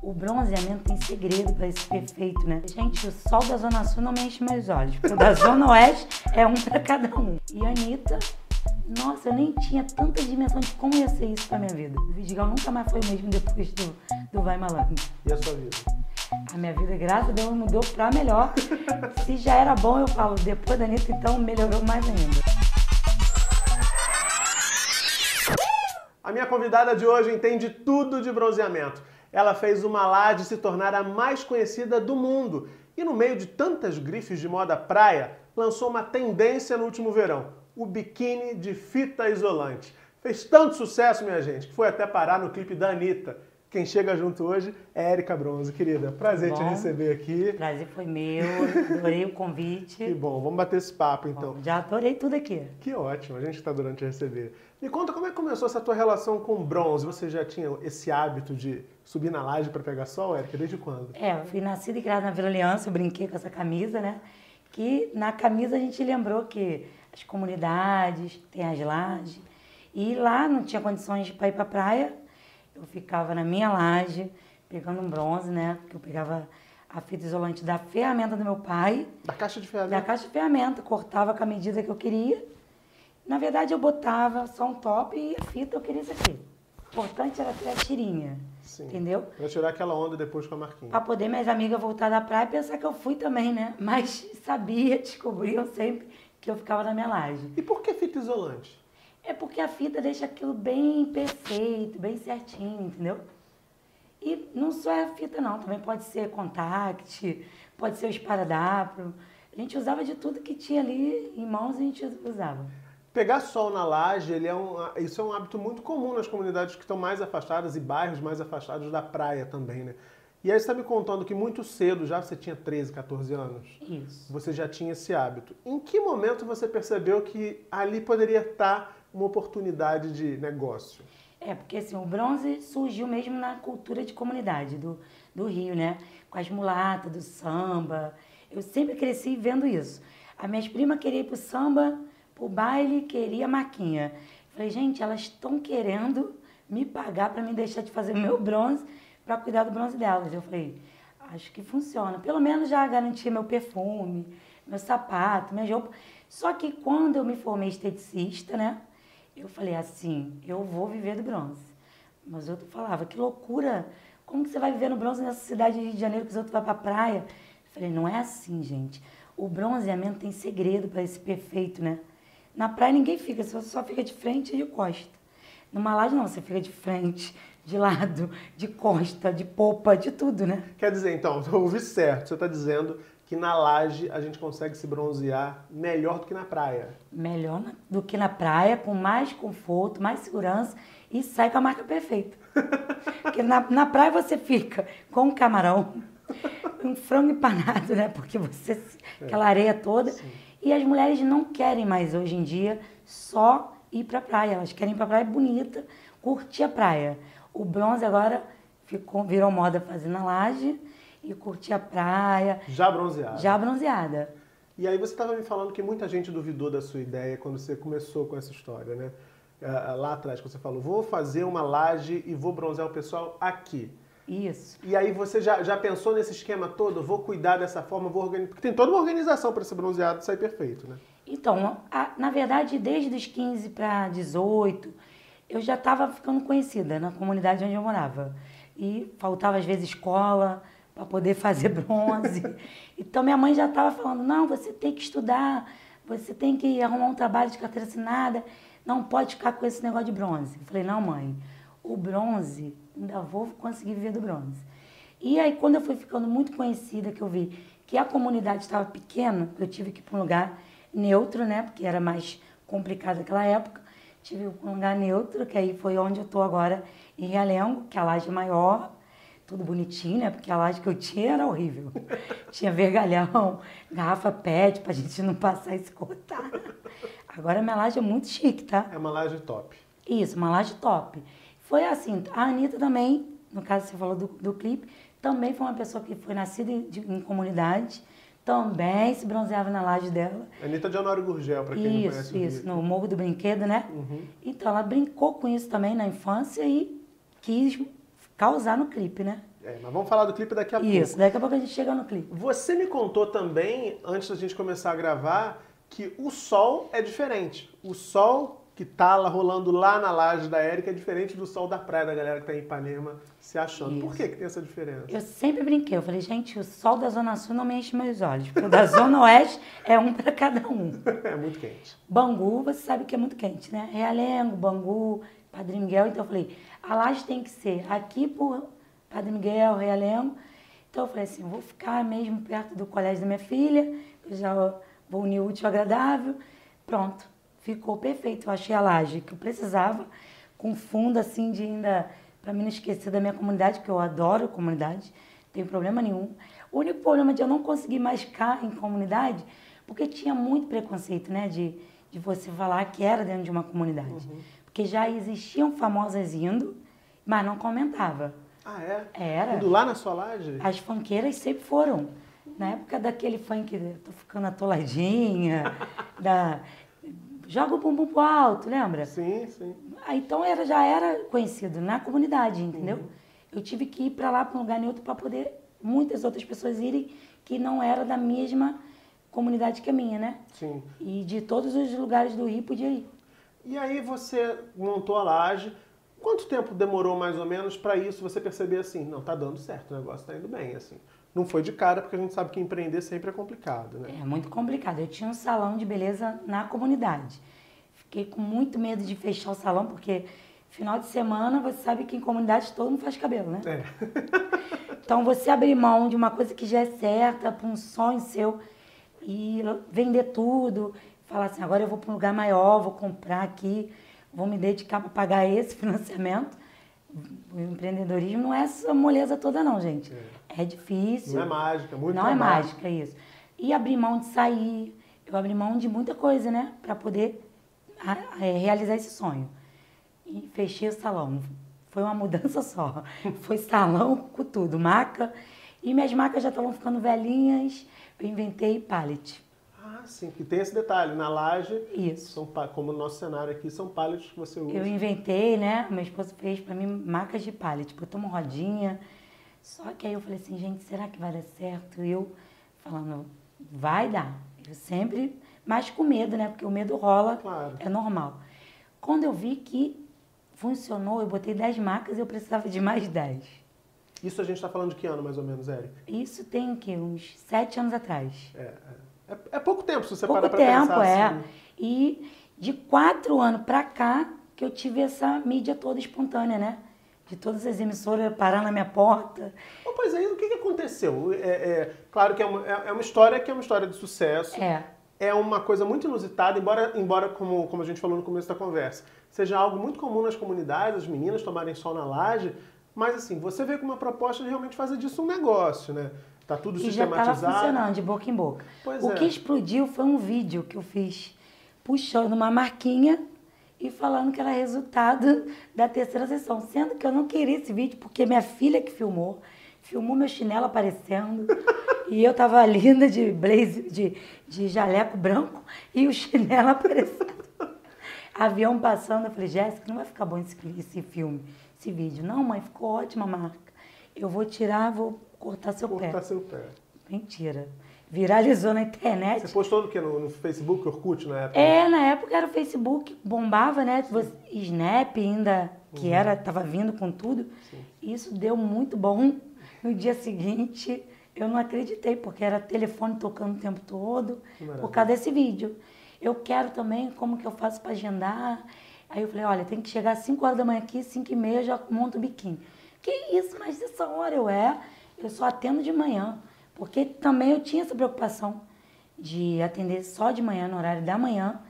O bronzeamento tem segredo para esse perfeito, né? Gente, o sol da Zona Sul não me enche meus olhos. O da Zona Oeste é um para cada um. E a Anitta, nossa, eu nem tinha tanta dimensão de como ia ser isso pra minha vida. O Vidigal nunca mais foi o mesmo depois do, do Vai Malandro. E a sua vida? A minha vida, graças a Deus, mudou pra melhor. Se já era bom, eu falo, depois da Anitta, então melhorou mais ainda. A minha convidada de hoje entende tudo de bronzeamento. Ela fez uma laje se tornar a mais conhecida do mundo e, no meio de tantas grifes de moda praia, lançou uma tendência no último verão: o biquíni de fita isolante. Fez tanto sucesso, minha gente, que foi até parar no clipe da Anitta. Quem chega junto hoje é Érica Bronze, querida. Prazer bom. te receber aqui. Prazer foi meu, adorei o convite. Que bom, vamos bater esse papo então. Bom, já adorei tudo aqui. Que ótimo, a gente está durante te receber. Me conta como é que começou essa tua relação com bronze? Você já tinha esse hábito de subir na laje para pegar sol, Érica? Desde quando? É, eu fui nascida e criada na Vila Aliança, eu brinquei com essa camisa, né? Que na camisa a gente lembrou que as comunidades, tem as lajes, e lá não tinha condições para ir para praia, eu ficava na minha laje, pegando um bronze, né? Que eu pegava a fita isolante da ferramenta do meu pai. Da caixa de ferramenta? Da caixa de ferramenta, cortava com a medida que eu queria. Na verdade, eu botava só um top e a fita eu queria isso aqui. O importante era ter a tirinha. Sim. Entendeu? Pra tirar aquela onda depois com a marquinha. Pra poder minhas amigas voltar da praia e pensar que eu fui também, né? Mas sabia, descobriam sempre que eu ficava na minha laje. E por que fita isolante? É porque a fita deixa aquilo bem perfeito, bem certinho, entendeu? E não só é a fita não, também pode ser contact, pode ser o esparadrapo. A gente usava de tudo que tinha ali em mãos a gente usava. Pegar sol na laje, ele é um, isso é um hábito muito comum nas comunidades que estão mais afastadas e bairros mais afastados da praia também, né? E aí você está me contando que muito cedo, já você tinha 13, 14 anos, Isso. você já tinha esse hábito. Em que momento você percebeu que ali poderia estar uma oportunidade de negócio? É, porque assim, o bronze surgiu mesmo na cultura de comunidade do, do Rio, né? Com as mulatas, do samba. Eu sempre cresci vendo isso. As minhas primas queriam ir pro samba, pro baile, queria maquinha. Falei, gente, elas estão querendo me pagar para me deixar de fazer meu bronze para cuidar do bronze delas. Eu falei, acho que funciona. Pelo menos já garantia meu perfume, meu sapato, minha roupa. Só que quando eu me formei esteticista, né? Eu falei assim, eu vou viver do bronze. Mas outro falava, que loucura! Como que você vai viver no bronze nessa cidade de Rio de Janeiro que os outros vão pra praia? Eu falei, não é assim, gente. O bronzeamento tem segredo para esse perfeito, né? Na praia ninguém fica, você só fica de frente e de costa. Numa laje não, você fica de frente, de lado, de costa, de popa, de tudo, né? Quer dizer, então, eu ouvi certo, você está dizendo que na laje a gente consegue se bronzear melhor do que na praia. Melhor do que na praia, com mais conforto, mais segurança e sai com a marca perfeita. Porque na, na praia você fica com um camarão, um frango empanado, né? Porque você. aquela areia toda. Sim. E as mulheres não querem mais hoje em dia só ir pra praia. Elas querem ir pra praia bonita, curtir a praia. O bronze agora ficou, virou moda fazer na laje e curtir a praia. Já bronzeada. Já bronzeada. E aí você estava me falando que muita gente duvidou da sua ideia quando você começou com essa história, né? Lá atrás, quando você falou, vou fazer uma laje e vou bronzear o pessoal aqui. Isso. E aí você já, já pensou nesse esquema todo? Vou cuidar dessa forma, vou organizar. Porque tem toda uma organização para esse bronzeado sair perfeito, né? Então, a, na verdade, desde os 15 para 18, eu já estava ficando conhecida na comunidade onde eu morava. E faltava às vezes escola para poder fazer bronze. então minha mãe já estava falando: "Não, você tem que estudar, você tem que arrumar um trabalho de carteira assinada, não pode ficar com esse negócio de bronze". Eu falei: "Não, mãe, o bronze ainda vou conseguir viver do bronze. E aí, quando eu fui ficando muito conhecida, que eu vi que a comunidade estava pequena, eu tive que ir para um lugar neutro, né? Porque era mais complicado naquela época. Tive um lugar neutro, que aí foi onde eu estou agora, em Realengo, que é a laje maior, tudo bonitinho, né? Porque a laje que eu tinha era horrível. tinha vergalhão, garrafa PET, pra gente não passar e se cortar. Agora minha laje é muito chique, tá? É uma laje top. Isso, uma laje top. Foi assim, a Anitta também, no caso você falou do, do clipe, também foi uma pessoa que foi nascida em, de, em comunidade, também se bronzeava na laje dela. Anitta de Honório Gurgel, para quem isso, não conhece Isso, isso, no Morro do Brinquedo, né? Uhum. Então ela brincou com isso também na infância e quis causar no clipe, né? É, mas vamos falar do clipe daqui a pouco. Isso, daqui a pouco a gente chega no clipe. Você me contou também, antes da gente começar a gravar, que o sol é diferente. O sol que tá lá rolando lá na laje da Érica é diferente do sol da praia da galera que tá em Ipanema se achando. Isso. Por que, que tem essa diferença? Eu sempre brinquei, eu falei, gente, o sol da Zona Sul não me enche meus olhos, porque o da Zona Oeste é um para cada um. é muito quente. Bangu, você sabe que é muito quente, né? Realengo, Bangu, Padre Miguel, então eu falei, a laje tem que ser aqui por Padre Miguel, Realengo. Então eu falei assim, eu vou ficar mesmo perto do colégio da minha filha, eu já vou unir o útil ao agradável. Pronto, ficou perfeito. Eu achei a laje que eu precisava, com fundo assim de ainda, para mim não esquecer da minha comunidade, que eu adoro comunidade, não tenho problema nenhum. O único problema de eu não conseguir mais ficar em comunidade, porque tinha muito preconceito, né, de, de você falar que era dentro de uma comunidade. Uhum. Porque já existiam famosas indo, mas não comentava. Ah, é? Era. Indo lá na sua laje? As funkeiras sempre foram. Na época daquele funk, tô ficando atoladinha, da, joga o bumbum pro alto, lembra? Sim, sim. Ah, então era, já era conhecido na comunidade, entendeu? Uhum. Eu tive que ir para lá, para um lugar neutro, para poder muitas outras pessoas irem que não era da mesma comunidade que a minha, né? Sim. E de todos os lugares do Rio podia ir. E aí você montou a laje. Quanto tempo demorou mais ou menos para isso você perceber assim, não, tá dando certo, o negócio tá indo bem, assim. Não foi de cara, porque a gente sabe que empreender sempre é complicado, né? É muito complicado. Eu tinha um salão de beleza na comunidade. Fiquei com muito medo de fechar o salão, porque final de semana você sabe que em comunidade todo mundo faz cabelo, né? É. Então você abrir mão de uma coisa que já é certa para um sonho seu e vender tudo, falar assim, agora eu vou para um lugar maior, vou comprar aqui, vou me dedicar para pagar esse financiamento. O empreendedorismo não é essa moleza toda não, gente. É, difícil. Não é mágica, muito Não é trabalho. mágica isso. E abrir mão de sair, eu abri mão de muita coisa, né, para poder é, realizar esse sonho. E fechei o salão. Foi uma mudança só. Foi salão com tudo, maca. E minhas macas já estavam ficando velhinhas. Eu inventei pallet. Ah, sim, que tem esse detalhe. Na laje, Isso. são, como no nosso cenário aqui, são pallets que você usa. Eu inventei, né? Meu esposo fez pra mim macas de pallet. Botou uma rodinha. Só que aí eu falei assim, gente, será que vai dar certo? E eu falando, vai dar. Eu sempre, mas com medo, né? Porque o medo rola, Claro. é normal. Quando eu vi que funcionou, eu botei 10 macas e eu precisava de mais 10. Isso a gente está falando de que ano, mais ou menos, Érica? Isso tem o quê? Uns 7 anos atrás. É, é. É- é pouco tempo, se você Pouco parar tempo, pensar é. assim. E de quatro anos pra cá que eu tive essa mídia toda espontânea, né? De todas as emissoras parar na minha porta. Oh, pois aí, o que, que aconteceu? É, é, claro que é uma, é- é uma história que é uma história de sucesso. É. É uma coisa muito inusitada, embora, embora como, como a gente falou no começo da conversa, seja algo muito comum nas comunidades, as meninas tomarem sol na laje, mas assim, você veio com uma proposta de realmente fazer disso um negócio, né? Tá tudo E já estava sistematizado. funcionando de boca em boca. Pois o é. que explodiu foi um vídeo que eu fiz puxando uma marquinha e falando que era resultado da terceira sessão. Sendo que eu não queria esse vídeo, porque minha filha que filmou, filmou meu chinelo aparecendo. e eu tava linda de blazer, de, de jaleco branco e o chinelo aparecendo. Avião passando, eu falei, Jéssica, não vai ficar bom esse, esse filme, esse vídeo. Não, mãe, ficou ótima a marca. Eu vou tirar, vou cortar seu pé. Cortar seu pé. Mentira. Viralizou na internet. Você postou no que? No, no Facebook, Orkut, na época? É, na época era o Facebook, bombava, né? Você- Snap ainda, que Uhum. era, tava vindo com tudo. Isso deu muito bom. No dia seguinte, eu não acreditei, porque era telefone tocando o tempo todo, por causa desse vídeo. Eu quero também, como que eu faço para agendar? Aí eu falei, olha, tem que chegar às 5 horas da manhã aqui, 5 e meia já monto o biquíni. Que isso, mas essa hora eu é, eu só atendo de manhã. Porque também eu tinha essa preocupação de atender só de manhã, no horário da manhã,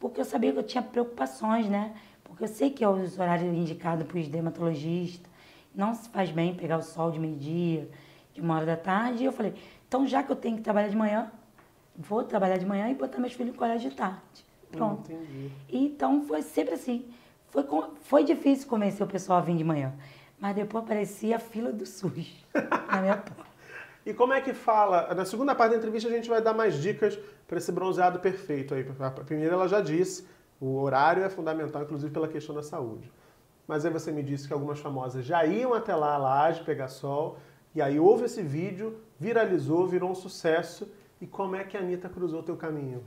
porque eu sabia que eu tinha preocupações, né? Porque eu sei que é os horários indicados para os dermatologistas, não se faz bem pegar o sol de meio-dia, de uma hora da tarde. E eu falei, então já que eu tenho que trabalhar de manhã, vou trabalhar de manhã e botar meus filhos no colégio de tarde. Pronto. Entendi. Então foi sempre assim. Foi, foi difícil convencer o pessoal a vir de manhã. Mas depois aparecia a fila do SUS na minha porta. E como é que fala? Na segunda parte da entrevista a gente vai dar mais dicas para esse bronzeado perfeito aí. A primeira ela já disse, o horário é fundamental, inclusive pela questão da saúde. mas aí você me disse que algumas famosas já iam até lá, a laje, pegar sol, e aí houve esse vídeo, viralizou, virou um sucesso. E como é que a Anitta cruzou teu caminho?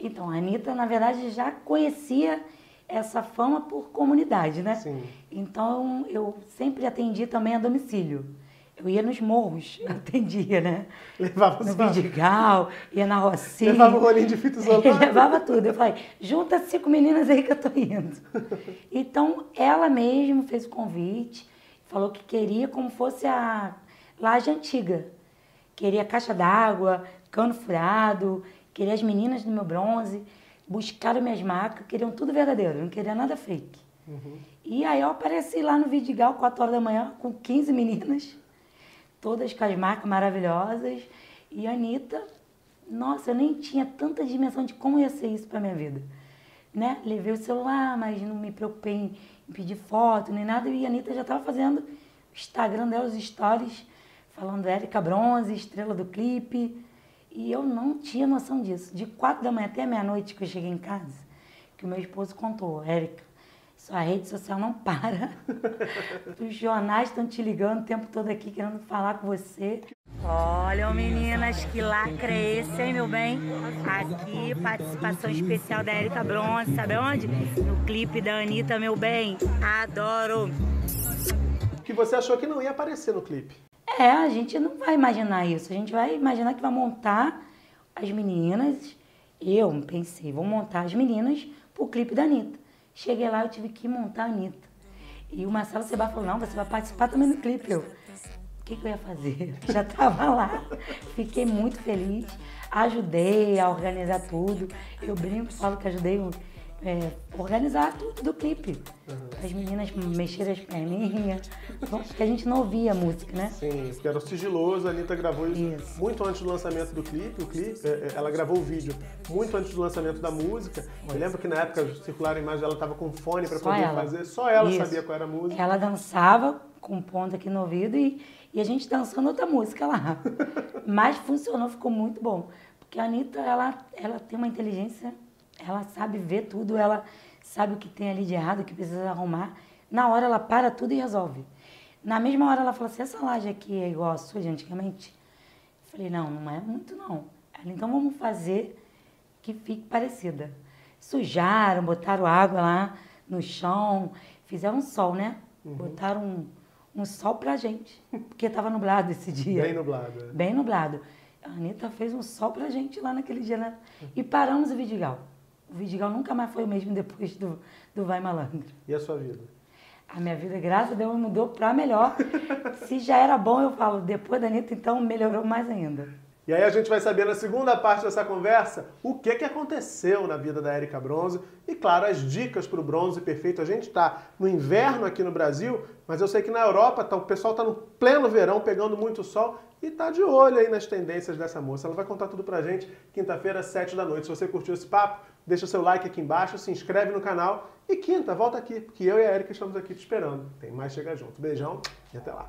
Então, a Anitta, na verdade, já conhecia essa fama por comunidade, né? Sim. Então, eu sempre atendi também a domicílio. Eu ia nos morros, atendia, né? Levava No Vidigal, ia na Rocinha. Levava o rolinho de fita isolada. levava tudo. Eu falei, junta cinco meninas aí que eu tô indo. Então, ela mesma fez o convite, falou que queria como fosse a laje antiga. Queria caixa d'água, cano furado, queria as meninas do meu bronze, buscaram minhas marcas, queriam tudo verdadeiro, não queria nada fake. E aí eu apareci lá no Vidigal, 4 horas da manhã, com 15 meninas, todas com as marcas maravilhosas. E a Anitta, nossa, eu nem tinha tanta dimensão de como ia ser isso pra minha vida. Né? Levei o celular, mas não me preocupei em, em pedir foto nem nada. E a Anitta já estava fazendo o Instagram dela, os stories, falando Érica Bronze, estrela do clipe. E eu não tinha noção disso. De quatro da manhã até meia-noite que eu cheguei em casa, que o meu esposo contou, Érica, sua rede social não para. Os jornais estão te ligando o tempo todo aqui querendo falar com você. Olha, meninas, que lacre é esse, hein, meu bem? Aqui, participação especial da Érica Bronze, sabe onde? No clipe da Anitta, meu bem. Adoro! Que você achou que não ia aparecer no clipe. É, a gente não vai imaginar isso. A gente vai imaginar que vai montar as meninas. Eu pensei, vou montar as meninas pro clipe da Anitta. Cheguei lá, eu tive que montar a Anitta. E o Marcelo Seba falou, não, você vai participar também do clipe. Eu, o que, que eu ia fazer? Já estava lá. Fiquei muito feliz. Ajudei a organizar tudo. Eu brinco, falo que ajudei é, organizar tudo do clipe. As meninas mexeram as perninhas. Porque a gente não ouvia a música, né? Sim, porque era sigiloso, a Anitta gravou isso, Isso. muito antes do lançamento do clipe. O clipe, é, é, ela gravou o vídeo muito antes do lançamento da música. Eu lembro que na época circularam a imagem, ela tava com fone para poder ela. fazer, só ela Isso. sabia qual era a música. Ela dançava com ponto aqui no ouvido e, e a gente dançando outra música lá. Mas funcionou, ficou muito bom. Porque a Anitta, ela, ela tem uma inteligência, ela sabe ver tudo, ela sabe o que tem ali de errado, o que precisa arrumar. Na hora ela para tudo e resolve. Na mesma hora ela fala assim, essa laje aqui é igual a sua de antigamente? Eu falei, não, não é muito não. Ela, então vamos fazer que fique parecida. Sujaram, botaram água lá no chão, fizeram um sol, né? Botaram um, um sol pra gente, porque tava nublado esse dia. Bem nublado. é. Bem nublado. A Anitta fez um sol pra gente lá naquele dia, né? E paramos o Vidigal. O Vidigal nunca mais foi o mesmo depois do, do Vai Malandro. E a sua vida? A minha vida, graças a Deus, mudou pra melhor. Se já era bom, eu falo, depois da Anitta, então melhorou mais ainda. E aí a gente vai saber na segunda parte dessa conversa o que, que aconteceu na vida da Érica Bronze e, claro, as dicas para o bronze perfeito. A gente está no inverno aqui no Brasil, mas eu sei que na Europa tá- o pessoal está no pleno verão, pegando muito sol e está de olho aí nas tendências dessa moça. Ela vai contar tudo pra gente quinta-feira, às 7 da noite. Se você curtiu esse papo, deixa seu like aqui embaixo, se inscreve no canal e quinta, volta aqui, porque eu e a Érica estamos aqui te esperando. Tem mais Chega Junto. Beijão e até lá.